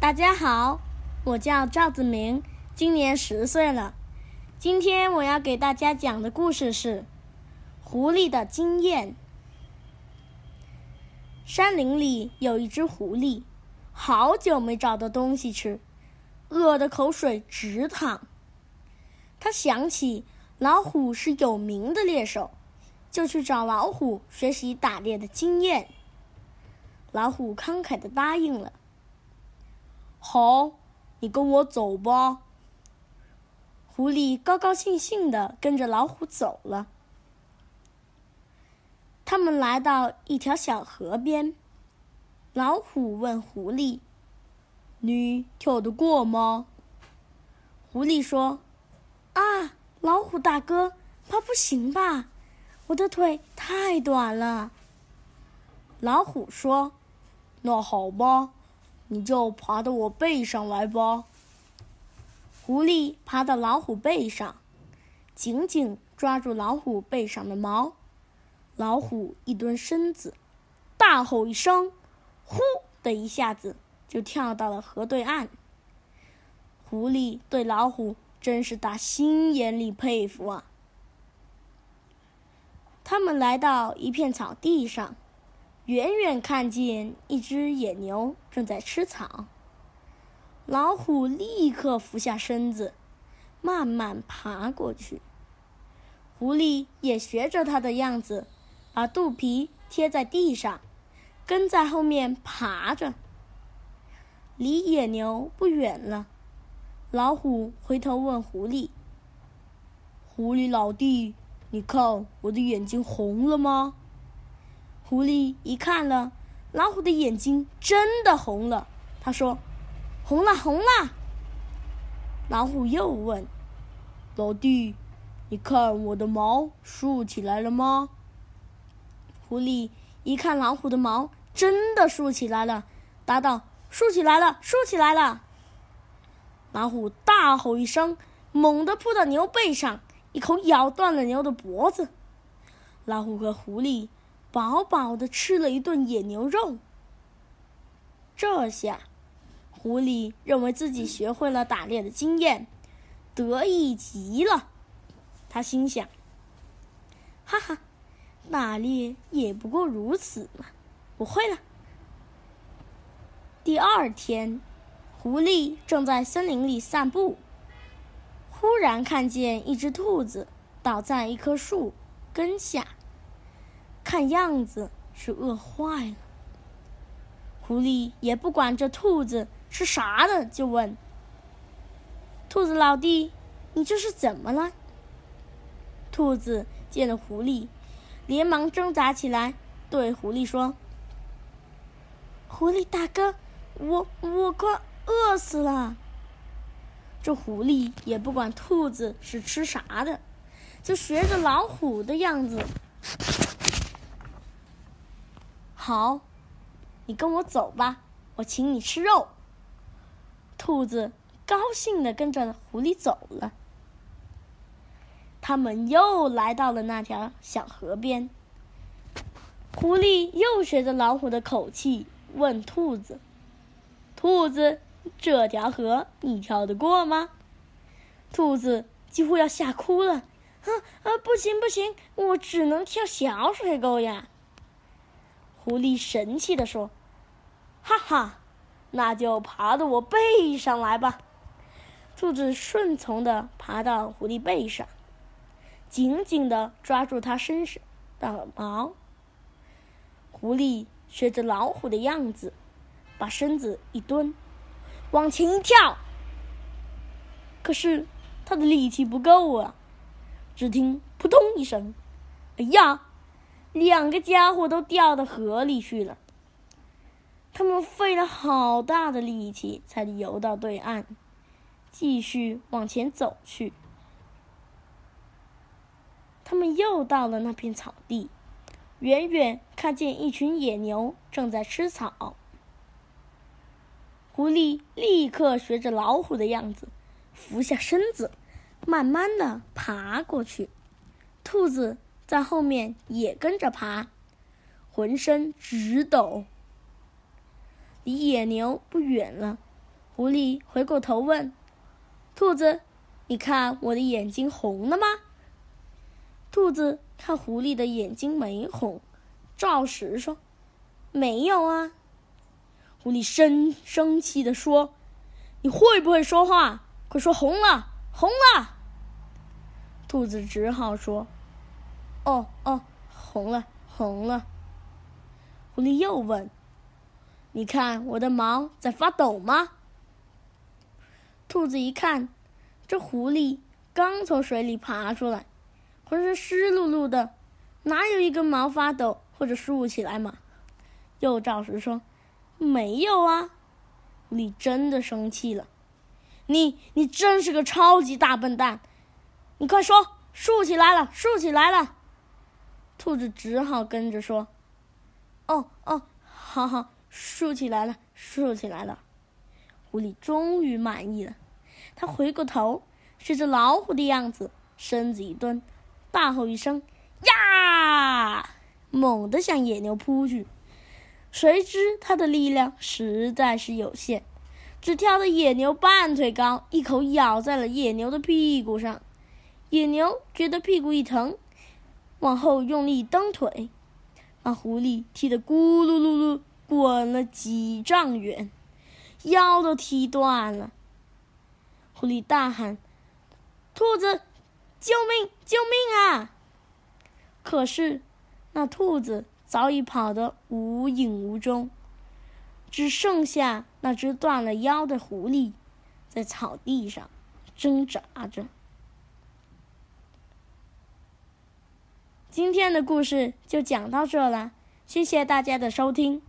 大家好，我叫赵子明，今年十岁了。今天我要给大家讲的故事是《狐狸的经验》。山林里有一只狐狸，好久没找到东西吃，饿得口水直淌。他想起老虎是有名的猎手，就去找老虎学习打猎的经验。老虎慷慨的答应了。好，你跟我走吧。狐狸高高兴兴的跟着老虎走了。他们来到一条小河边，老虎问狐狸：“你跳得过吗？”狐狸说：“啊，老虎大哥，怕不行吧？我的腿太短了。”老虎说：“那好吧。”你就爬到我背上来吧。狐狸爬到老虎背上，紧紧抓住老虎背上的毛。老虎一蹲身子，大吼一声，呼的一下子就跳到了河对岸。狐狸对老虎真是打心眼里佩服啊！他们来到一片草地上。远远看见一只野牛正在吃草，老虎立刻俯下身子，慢慢爬过去。狐狸也学着它的样子，把肚皮贴在地上，跟在后面爬着。离野牛不远了，老虎回头问狐狸：“狐狸老弟，你看我的眼睛红了吗？”狐狸一看了，老虎的眼睛真的红了。他说：“红了，红了。”老虎又问：“老弟，你看我的毛竖起来了吗？”狐狸一看老虎的毛真的竖起来了，答道：“竖起来了，竖起来了。”老虎大吼一声，猛地扑到牛背上，一口咬断了牛的脖子。老虎和狐狸。饱饱的吃了一顿野牛肉。这下，狐狸认为自己学会了打猎的经验，得意极了。他心想：“哈哈，打猎也不过如此嘛，不会了。”第二天，狐狸正在森林里散步，忽然看见一只兔子倒在一棵树根下。看样子是饿坏了。狐狸也不管这兔子是啥的，就问：“兔子老弟，你这是怎么了？”兔子见了狐狸，连忙挣扎起来，对狐狸说：“狐狸大哥，我我快饿死了。”这狐狸也不管兔子是吃啥的，就学着老虎的样子。好，你跟我走吧，我请你吃肉。兔子高兴的跟着狐狸走了。他们又来到了那条小河边。狐狸又学着老虎的口气问兔子：“兔子，这条河你跳得过吗？”兔子几乎要吓哭了：“啊啊，不行不行，我只能跳小水沟呀。”狐狸神气地说：“哈哈，那就爬到我背上来吧。”兔子顺从地爬到狐狸背上，紧紧地抓住它身上的毛。狐狸学着老虎的样子，把身子一蹲，往前一跳。可是它的力气不够啊！只听“扑通”一声，“哎呀！”两个家伙都掉到河里去了。他们费了好大的力气才游到对岸，继续往前走去。他们又到了那片草地，远远看见一群野牛正在吃草。狐狸立刻学着老虎的样子，俯下身子，慢慢的爬过去。兔子。在后面也跟着爬，浑身直抖。离野牛不远了，狐狸回过头问：“兔子，你看我的眼睛红了吗？”兔子看狐狸的眼睛没红，照实说：“没有啊。”狐狸生生气地说：“你会不会说话？快说红了，红了！”兔子只好说：“哦哦，红了，红了。”狐狸又问：“你看我的毛在发抖吗？”兔子一看，这狐狸刚从水里爬出来，浑身湿漉漉的，哪有一根毛发抖或者竖起来嘛？又照实说。没有啊！狐狸真的生气了。你你真是个超级大笨蛋！你快说，竖起来了，竖起来了。兔子只好跟着说：“哦哦，好好，竖起来了，竖起来了。”狐狸终于满意了。他回过头，学着老虎的样子，身子一蹲，大吼一声：“呀！”猛地向野牛扑去。谁知他的力量实在是有限，只跳得野牛半腿高，一口咬在了野牛的屁股上。野牛觉得屁股一疼，往后用力蹬腿，把狐狸踢得咕噜噜噜滚了几丈远，腰都踢断了。狐狸大喊：“兔子，救命！救命啊！”可是那兔子。早已跑得无影无踪，只剩下那只断了腰的狐狸，在草地上挣扎着。今天的故事就讲到这了，谢谢大家的收听。